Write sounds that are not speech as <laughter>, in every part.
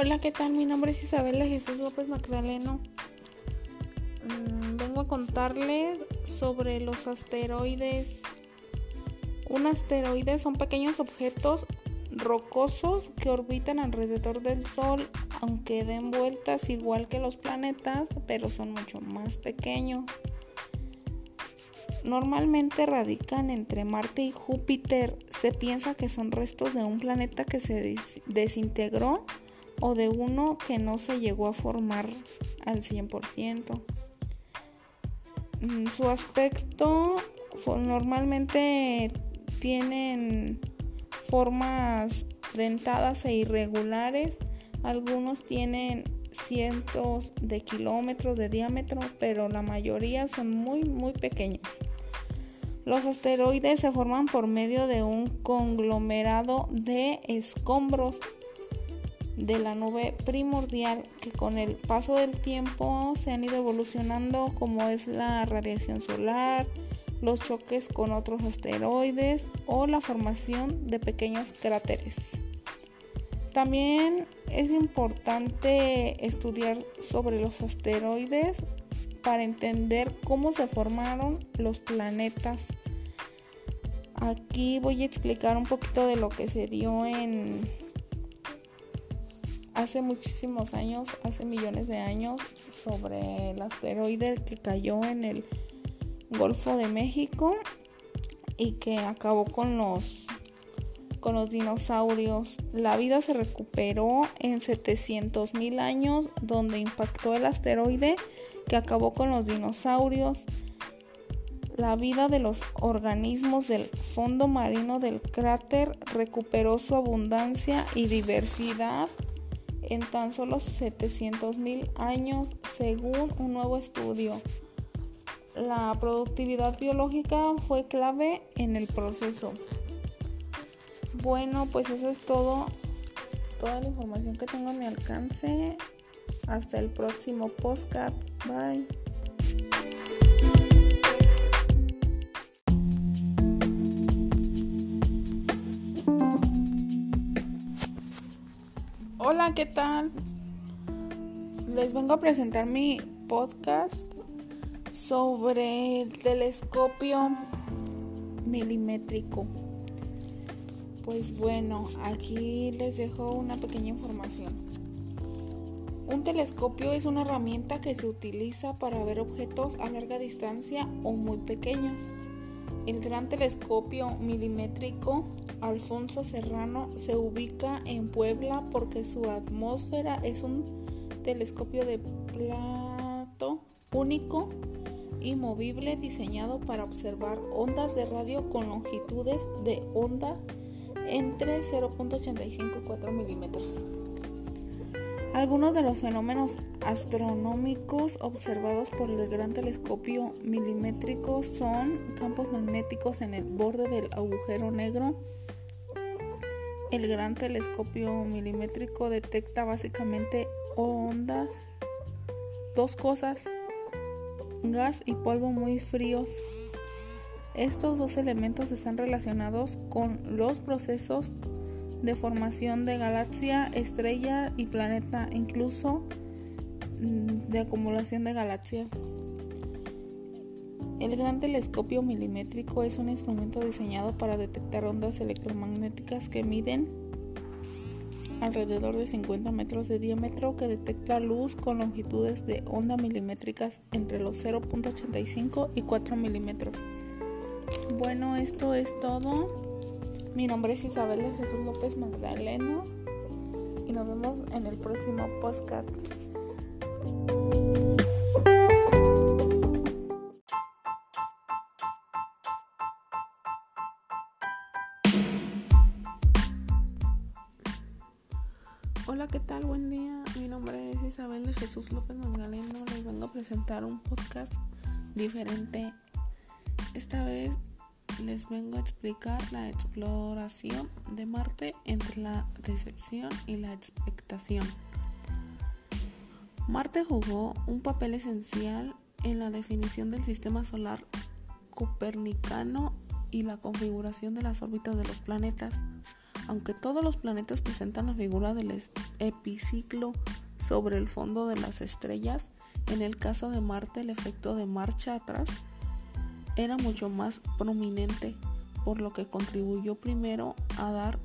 Hola, ¿qué tal? Mi nombre es Isabel de Jesús López Magdaleno. Mm, vengo a contarles sobre los asteroides. Un asteroide son pequeños objetos rocosos que orbitan alrededor del Sol, aunque den vueltas igual que los planetas, pero son mucho más pequeños. Normalmente radican entre Marte y Júpiter. Se piensa que son restos de un planeta que se desintegró o de uno que no se llegó a formar al 100%. Mm, su aspecto normalmente tienen formas dentadas e irregulares. Algunos tienen cientos de kilómetros de diámetro, pero la mayoría son muy muy pequeños. Los asteroides se forman por medio de un conglomerado de escombros de la nube primordial que con el paso del tiempo se han ido evolucionando como es la radiación solar, los choques con otros asteroides o la formación de pequeños cráteres. También es importante estudiar sobre los asteroides para entender cómo se formaron los planetas. Aquí voy a explicar un poquito de lo que se dio en hace muchísimos años, hace millones de años, sobre el asteroide que cayó en el Golfo de México y que acabó con los con los dinosaurios. La vida se recuperó en 700 mil años donde impactó el asteroide que acabó con los dinosaurios. La vida de los organismos del fondo marino del cráter recuperó su abundancia y diversidad en tan solo 700.000 años según un nuevo estudio. La productividad biológica fue clave en el proceso. Bueno, pues eso es todo, toda la información que tengo a mi alcance. Hasta el próximo postcard. Bye. Hola, ¿qué tal? Les vengo a presentar mi podcast sobre el telescopio milimétrico. Pues bueno, aquí les dejo una pequeña información. Un telescopio es una herramienta que se utiliza para ver objetos a larga distancia o muy pequeños. El gran telescopio milimétrico Alfonso Serrano se ubica en Puebla porque su atmósfera es un telescopio de plato único y movible diseñado para observar ondas de radio con longitudes de onda entre 0.85 y 4 milímetros. Algunos de los fenómenos astronómicos observados por el gran telescopio milimétrico son campos magnéticos en el borde del agujero negro. El gran telescopio milimétrico detecta básicamente ondas, dos cosas, gas y polvo muy fríos. Estos dos elementos están relacionados con los procesos de formación de galaxia, estrella y planeta, incluso mm, de acumulación de galaxias. El gran telescopio milimétrico es un instrumento diseñado para detectar ondas electromagnéticas que miden alrededor de 50 metros de diámetro que detecta luz con longitudes de onda milimétricas entre los 0.85 y 4 milímetros. Bueno, esto es todo. Mi nombre es Isabel de Jesús López Magdaleno y nos vemos en el próximo podcast. Hola, ¿qué tal? Buen día. Mi nombre es Isabel de Jesús López Magdaleno. Les vengo a presentar un podcast diferente. Esta vez les vengo a explicar la exploración de Marte entre la decepción y la expectación. Marte jugó un papel esencial en la definición del sistema solar copernicano y la configuración de las órbitas de los planetas. Aunque todos los planetas presentan la figura del epiciclo sobre el fondo de las estrellas, en el caso de Marte el efecto de marcha atrás era mucho más prominente, por lo que contribuyó primero a dar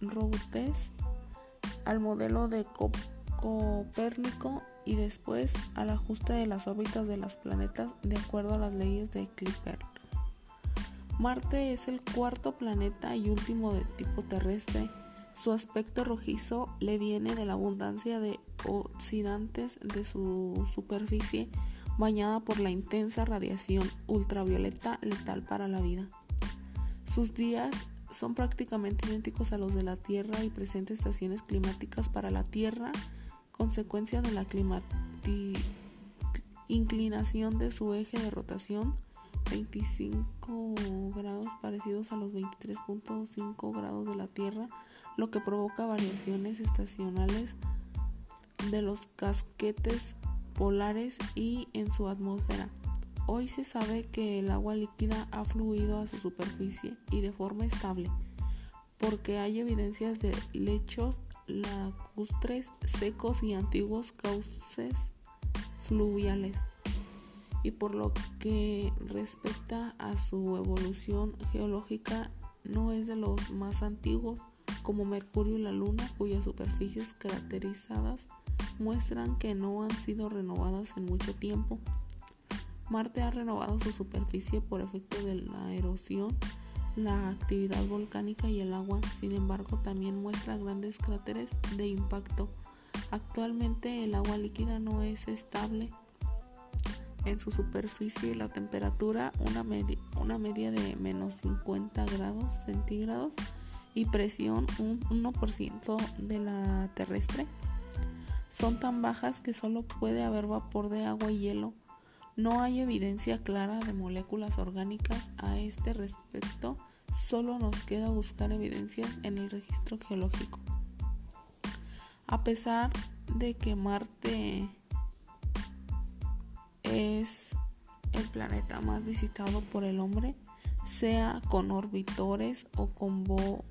robustez al modelo de Copérnico y después al ajuste de las órbitas de los planetas de acuerdo a las leyes de Clipper. Marte es el cuarto planeta y último de tipo terrestre. Su aspecto rojizo le viene de la abundancia de oxidantes de su superficie bañada por la intensa radiación ultravioleta letal para la vida. Sus días son prácticamente idénticos a los de la Tierra y presenta estaciones climáticas para la Tierra, consecuencia de la inclinación de su eje de rotación 25 grados parecidos a los 23.5 grados de la Tierra, lo que provoca variaciones estacionales de los casquetes polares y en su atmósfera. Hoy se sabe que el agua líquida ha fluido a su superficie y de forma estable, porque hay evidencias de lechos lacustres secos y antiguos cauces fluviales y por lo que respecta a su evolución geológica no es de los más antiguos como Mercurio y la Luna cuyas superficies caracterizadas muestran que no han sido renovadas en mucho tiempo. Marte ha renovado su superficie por efecto de la erosión, la actividad volcánica y el agua, sin embargo también muestra grandes cráteres de impacto. Actualmente el agua líquida no es estable en su superficie la temperatura una, una media de menos 50 grados centígrados y presión un 1% de la terrestre son tan bajas que solo puede haber vapor de agua y hielo. No hay evidencia clara de moléculas orgánicas a este respecto, solo nos queda buscar evidencias en el registro geológico. A pesar de que Marte es el planeta más visitado por el hombre, sea con orbitores o con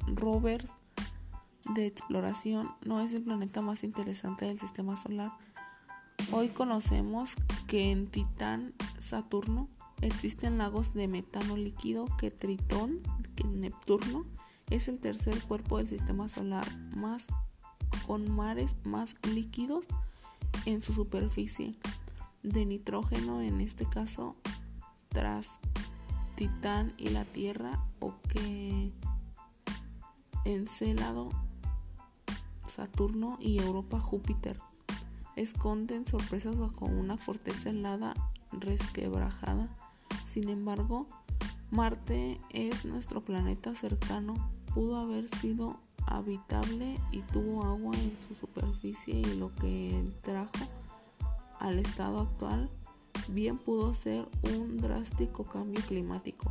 rovers de exploración, no es el planeta más interesante del sistema solar. Hoy conocemos que en Titán, Saturno, existen lagos de metano líquido que Tritón, que Neptuno, es el tercer cuerpo del sistema solar más con mares más líquidos en su superficie de nitrógeno en este caso tras Titán y la Tierra o que Encélado, Saturno y Europa Júpiter esconden sorpresas bajo una corteza helada resquebrajada. Sin embargo, Marte es nuestro planeta cercano, pudo haber sido habitable y tuvo agua en su superficie y lo que trajo al estado actual, bien pudo ser un drástico cambio climático.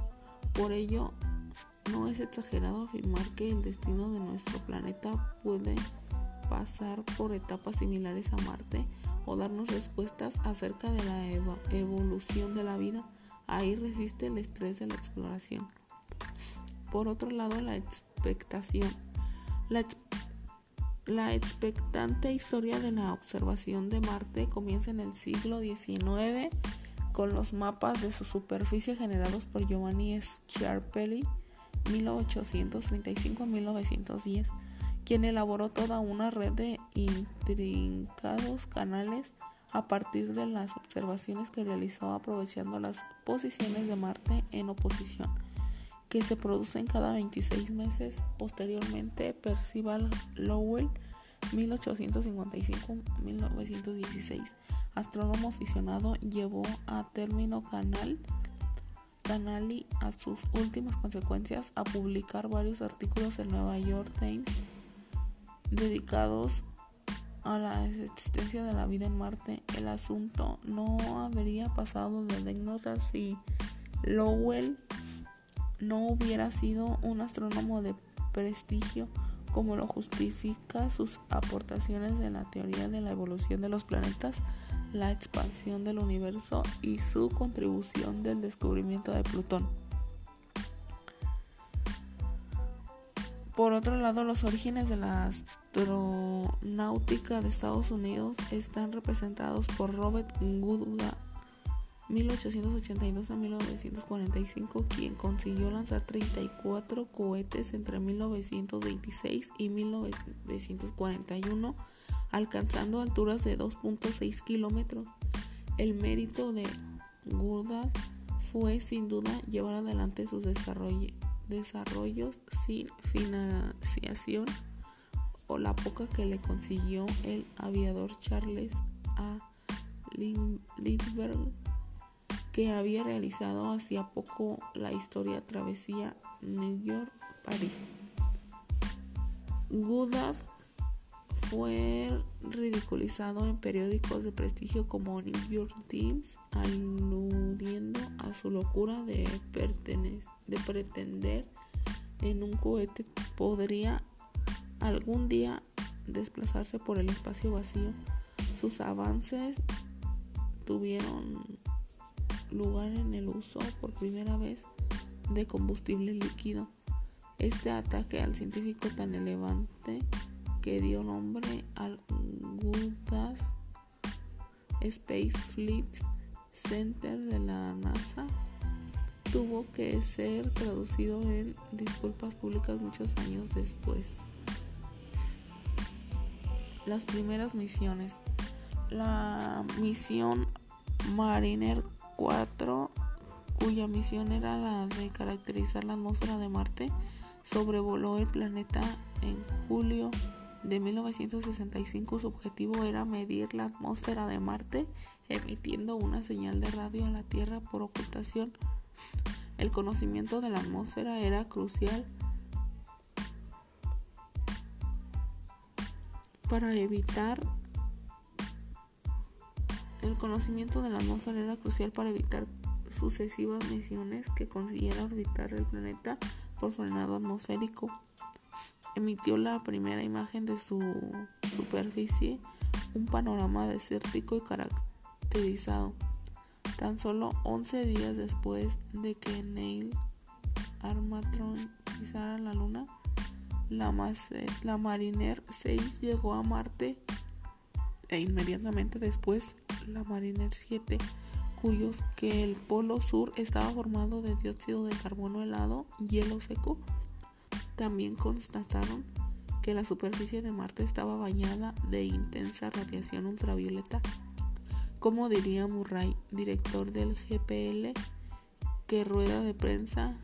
Por ello, no es exagerado afirmar que el destino de nuestro planeta puede pasar por etapas similares a Marte o darnos respuestas acerca de la evolución de la vida. Ahí resiste el estrés de la exploración. Por otro lado, la expectación. La, expectante historia de la observación de Marte comienza en el siglo XIX con los mapas de su superficie generados por Giovanni Schiaparelli 1835-1910, quien elaboró toda una red de intrincados canales a partir de las observaciones que realizó aprovechando las posiciones de Marte en oposición que se producen cada 26 meses. Posteriormente, Percival Lowell, 1855-1916, astrónomo aficionado, llevó a término Canal Canali a sus últimas consecuencias a publicar varios artículos en Nueva York Times dedicados a la existencia de la vida en Marte. El asunto no habría pasado de anécdotas si Lowell no hubiera sido un astrónomo de prestigio como lo justifica sus aportaciones en la teoría de la evolución de los planetas, la expansión del universo y su contribución del descubrimiento de Plutón. Por otro lado, los orígenes de la astronáutica de Estados Unidos están representados por Robert Goddard 1882 a 1945, quien consiguió lanzar 34 cohetes entre 1926 y 1941, alcanzando alturas de 2.6 kilómetros. El mérito de Goddard fue sin duda llevar adelante sus desarrollos, sin financiación o la poca que le consiguió el aviador Charles A. Lindbergh que había realizado hacía poco la historia travesía New York-París. Goddard fue ridiculizado en periódicos de prestigio como New York Times, aludiendo a su locura de, de pretender en un cohete podría algún día desplazarse por el espacio vacío. Sus avances tuvieron lugar en el uso por primera vez de combustible líquido. Este ataque al científico tan elevante que dio nombre al Goddard Space Flight Center de la NASA tuvo que ser traducido en disculpas públicas muchos años después. Las primeras misiones. La misión Mariner 4, cuya misión era la de caracterizar la atmósfera de Marte, sobrevoló el planeta en julio de 1965. Su objetivo era medir la atmósfera de Marte emitiendo una señal de radio a la Tierra por ocultación. El conocimiento de la atmósfera era crucial para evitar el conocimiento de la atmósfera era crucial para evitar sucesivas misiones que consiguieran orbitar el planeta por frenado atmosférico. Emitió la primera imagen de su superficie, un panorama desértico y caracterizado. Tan solo 11 días después de que Neil Armstrong pisara la Luna, la, la Mariner 6 llegó a Marte e inmediatamente después la Mariner 7, cuyos que el polo sur estaba formado de dióxido de carbono helado, hielo seco. También constataron que la superficie de Marte estaba bañada de intensa radiación ultravioleta. Como diría Murray, director del GPL, que rueda de prensa,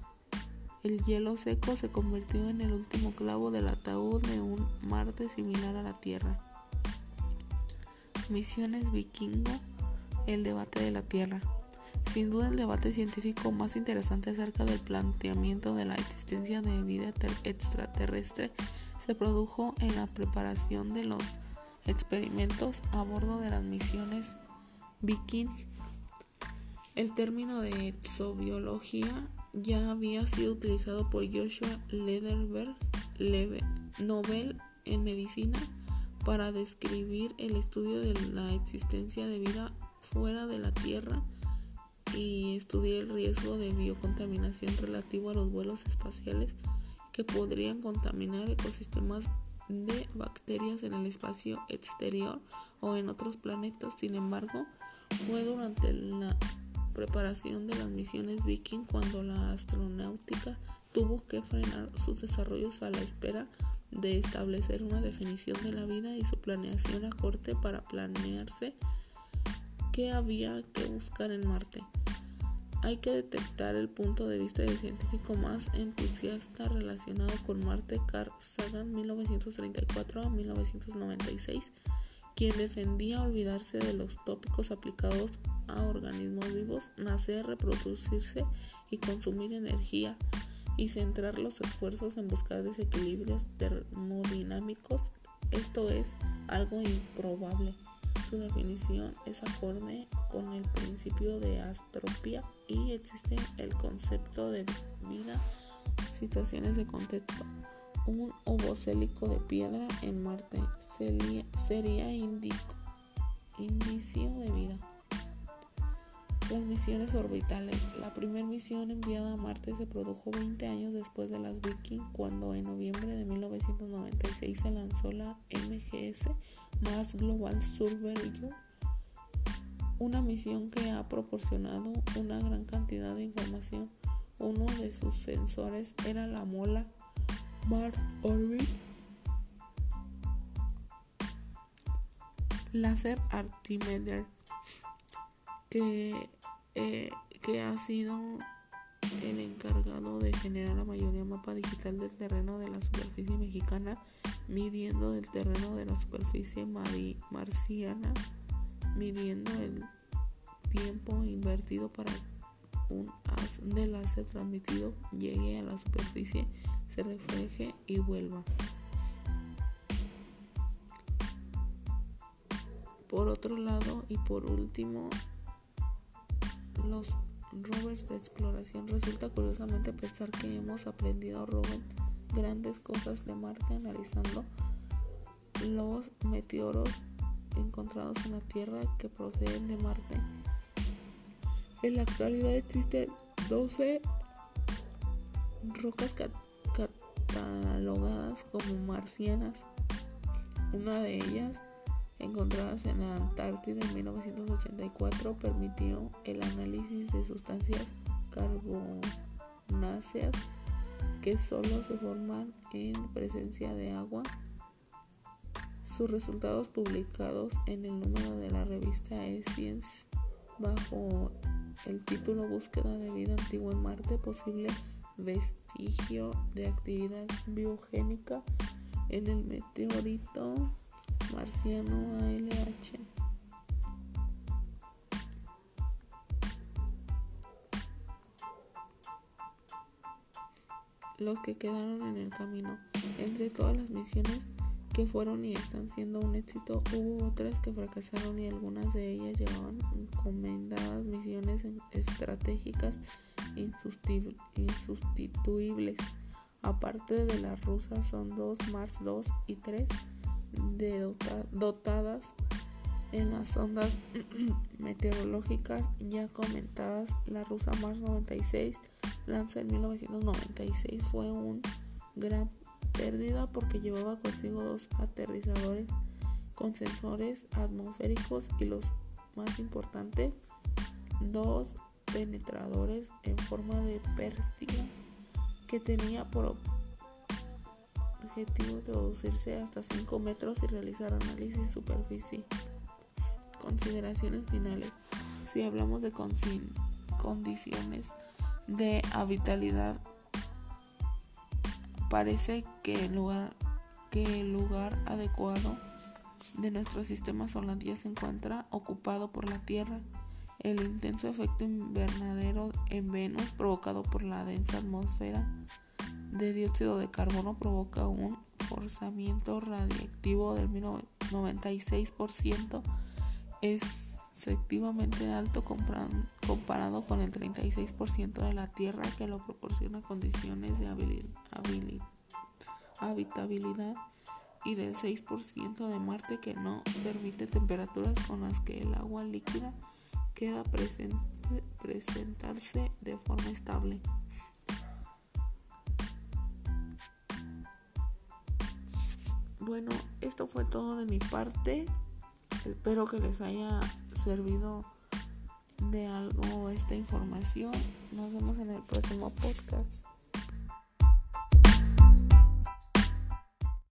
el hielo seco se convirtió en el último clavo del ataúd de un Marte similar a la Tierra. Misiones Vikingo, el debate de la Tierra. Sin duda el debate científico más interesante acerca del planteamiento de la existencia de vida extraterrestre se produjo en la preparación de los experimentos a bordo de las misiones Viking. El término de exobiología ya había sido utilizado por Joshua Lederberg, Nobel en medicina para describir el estudio de la existencia de vida fuera de la Tierra y estudiar el riesgo de biocontaminación relativo a los vuelos espaciales que podrían contaminar ecosistemas de bacterias en el espacio exterior o en otros planetas. Sin embargo, fue durante la preparación de las misiones Viking cuando la astronáutica tuvo que frenar sus desarrollos a la espera de establecer una definición de la vida y su planeación a corte para planearse qué había que buscar en Marte. Hay que detectar el punto de vista del científico más entusiasta relacionado con Marte, Carl Sagan, 1934 a 1996, quien defendía olvidarse de los tópicos aplicados a organismos vivos, nacer, reproducirse y consumir energía y centrar los esfuerzos en buscar desequilibrios termodinámicos, esto es algo improbable. Su definición es acorde con el principio de astropía y existe el concepto de vida, situaciones de contexto. Un ovocélico de piedra en Marte sería, indicio de vida. Las misiones orbitales. La primera misión enviada a Marte se produjo 20 años después de las Viking, cuando en noviembre de 1996 se lanzó la MGS Mars Global Surveyor, una misión que ha proporcionado una gran cantidad de información. Uno de sus sensores era la mola Mars Orbit. Laser Artimeter que, eh, que ha sido el encargado de generar la mayoría mapa digital del terreno de la superficie mexicana, midiendo el terreno de la superficie marciana, midiendo el tiempo invertido para un haz de láser transmitido llegue a la superficie, se refleje y vuelva. Por otro lado y por último, los rovers de exploración. Resulta curiosamente pensar que hemos aprendido rover grandes cosas de Marte analizando los meteoros encontrados en la Tierra que proceden de Marte. En la actualidad existen 12 rocas catalogadas como marcianas. Una de ellas encontradas en la Antártida en 1984 permitió el análisis de sustancias carbonáceas que solo se forman en presencia de agua. Sus resultados publicados en el número de la revista Science bajo el título Búsqueda de vida antigua en Marte, posible vestigio de actividad biogénica en el meteorito marciano ALH. Los que quedaron en el camino. Entre todas las misiones que fueron y están siendo un éxito, hubo otras que fracasaron y algunas de ellas llevaban encomendadas misiones estratégicas insustituibles. Aparte de las rusas son dos, Mars 2 y 3 de dotadas en las ondas <clears throat> meteorológicas ya comentadas. La rusa Mars 96 lanza en 1996 fue un gran pérdida porque llevaba consigo dos aterrizadores con sensores atmosféricos y los más importantes dos penetradores en forma de pértiga que tenía por objetivo introducirse hasta 5 metros y realizar análisis superficie. Consideraciones finales. Si hablamos de condiciones de habitabilidad, parece que el lugar, adecuado de nuestro sistema solar ya se encuentra ocupado por la Tierra. El intenso efecto invernadero en Venus provocado por la densa atmósfera de dióxido de carbono provoca un forzamiento radiactivo del 96%, es efectivamente alto comparado con el 36% de la Tierra que lo proporciona condiciones de habitabilidad y del 6% de Marte que no permite temperaturas con las que el agua líquida queda presentarse de forma estable. Bueno, esto fue todo de mi parte. Espero que les haya servido de algo esta información. Nos vemos en el próximo podcast.